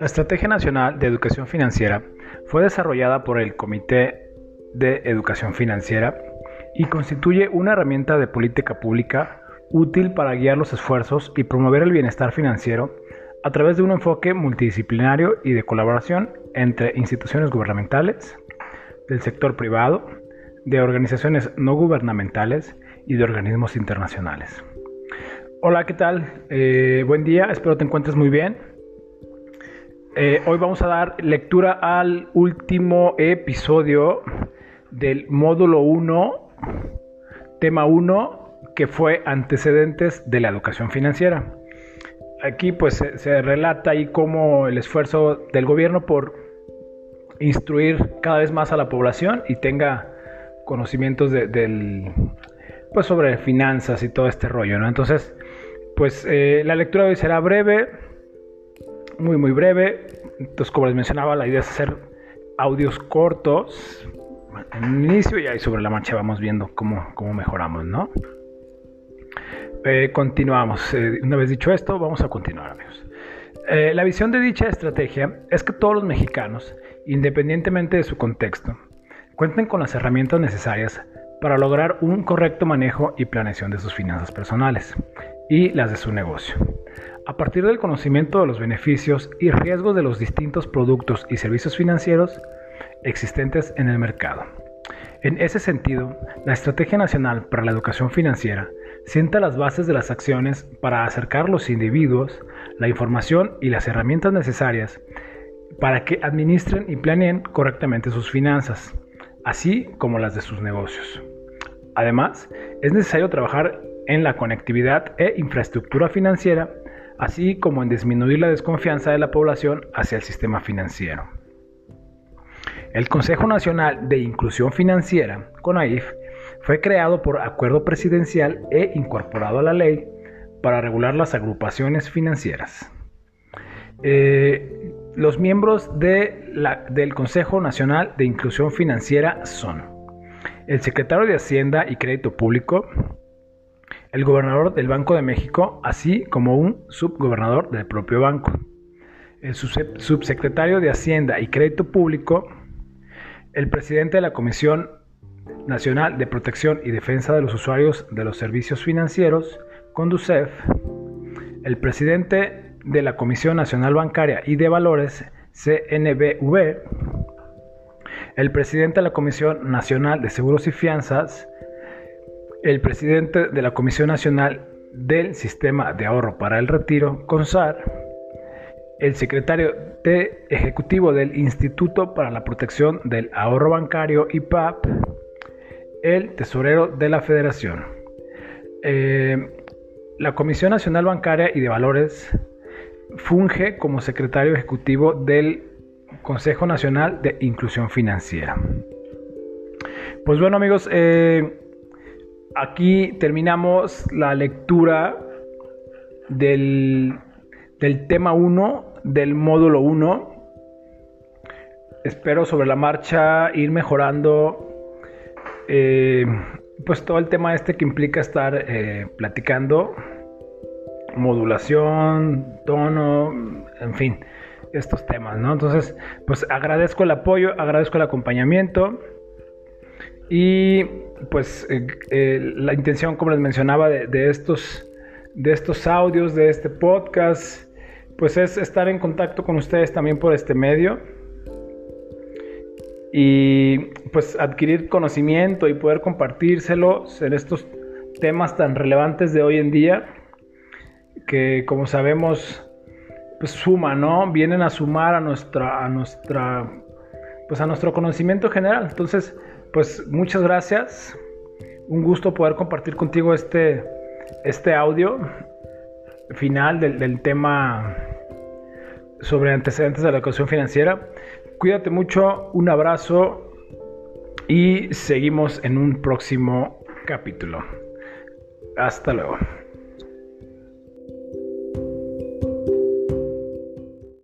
La Estrategia Nacional de Educación Financiera fue desarrollada por el Comité de Educación Financiera y constituye una herramienta de política pública útil para guiar los esfuerzos y promover el bienestar financiero a través de un enfoque multidisciplinario y de colaboración entre instituciones gubernamentales, del sector privado, de organizaciones no gubernamentales y de organismos internacionales. Hola, ¿qué tal? Eh, buen día, espero te encuentres muy bien. Eh, hoy vamos a dar lectura al último episodio del módulo 1, tema 1, que fue antecedentes de la educación financiera. Aquí pues se, relata ahí cómo el esfuerzo del gobierno por instruir cada vez más a la población y tenga conocimientos de, del, pues sobre finanzas y todo este rollo, ¿no? Entonces, pues eh, la lectura de hoy será breve, muy muy breve. Entonces, como les mencionaba, la idea es hacer audios cortos en un inicio y ahí sobre la marcha vamos viendo cómo, cómo mejoramos, ¿no? Eh, continuamos. Eh, una vez dicho esto, vamos a continuar, amigos. La visión de dicha estrategia es que todos los mexicanos, independientemente de su contexto, cuenten con las herramientas necesarias para lograr un correcto manejo y planeación de sus finanzas personales y las de su negocio a partir del conocimiento de los beneficios y riesgos de los distintos productos y servicios financieros existentes en el mercado. En ese sentido, la Estrategia Nacional para la Educación Financiera sienta las bases de las acciones para acercar los individuos la información y las herramientas necesarias para que administren y planeen correctamente sus finanzas, así como las de sus negocios. Además, es necesario trabajar en la conectividad e infraestructura financiera así como en disminuir la desconfianza de la población hacia el sistema financiero. El Consejo Nacional de Inclusión Financiera, CONAIF, fue creado por acuerdo presidencial e incorporado a la ley para regular las agrupaciones financieras. Eh, los miembros del Consejo Nacional de Inclusión Financiera son el secretario de Hacienda y Crédito Público, el gobernador del Banco de México, así como un subgobernador del propio banco, el subsecretario de Hacienda y Crédito Público, el presidente de la Comisión Nacional de Protección y Defensa de los Usuarios de los Servicios Financieros, CONDUCEF, el presidente de la Comisión Nacional Bancaria y de Valores, CNBV, el presidente de la Comisión Nacional de Seguros y Fianzas, el presidente de la Comisión Nacional del Sistema de Ahorro para el Retiro, CONSAR, el secretario de ejecutivo del Instituto para la Protección del Ahorro Bancario, IPAP, el tesorero de la Federación. Eh, la Comisión Nacional Bancaria y de Valores funge como secretario ejecutivo del Consejo Nacional de Inclusión Financiera. Pues bueno amigos, eh, aquí terminamos la lectura del, tema 1 del módulo 1. Espero sobre la marcha ir mejorando eh, pues todo el tema este que implica estar eh, platicando, modulación, tono, en fin, estos temas, ¿no? Entonces, pues agradezco el apoyo, agradezco el acompañamiento y pues eh, eh, la intención, como les mencionaba, de, estos, de estos audios, de este podcast, pues es estar en contacto con ustedes también por este medio y pues adquirir conocimiento y poder compartírselos en estos temas tan relevantes de hoy en día que como sabemos pues ¿no? Vienen a sumar a nuestra a nuestra pues a nuestro conocimiento general. Entonces, pues muchas gracias. Un gusto poder compartir contigo este, este audio final del, tema sobre antecedentes de la educación financiera. Cuídate mucho, un abrazo y seguimos en un próximo capítulo. Hasta luego.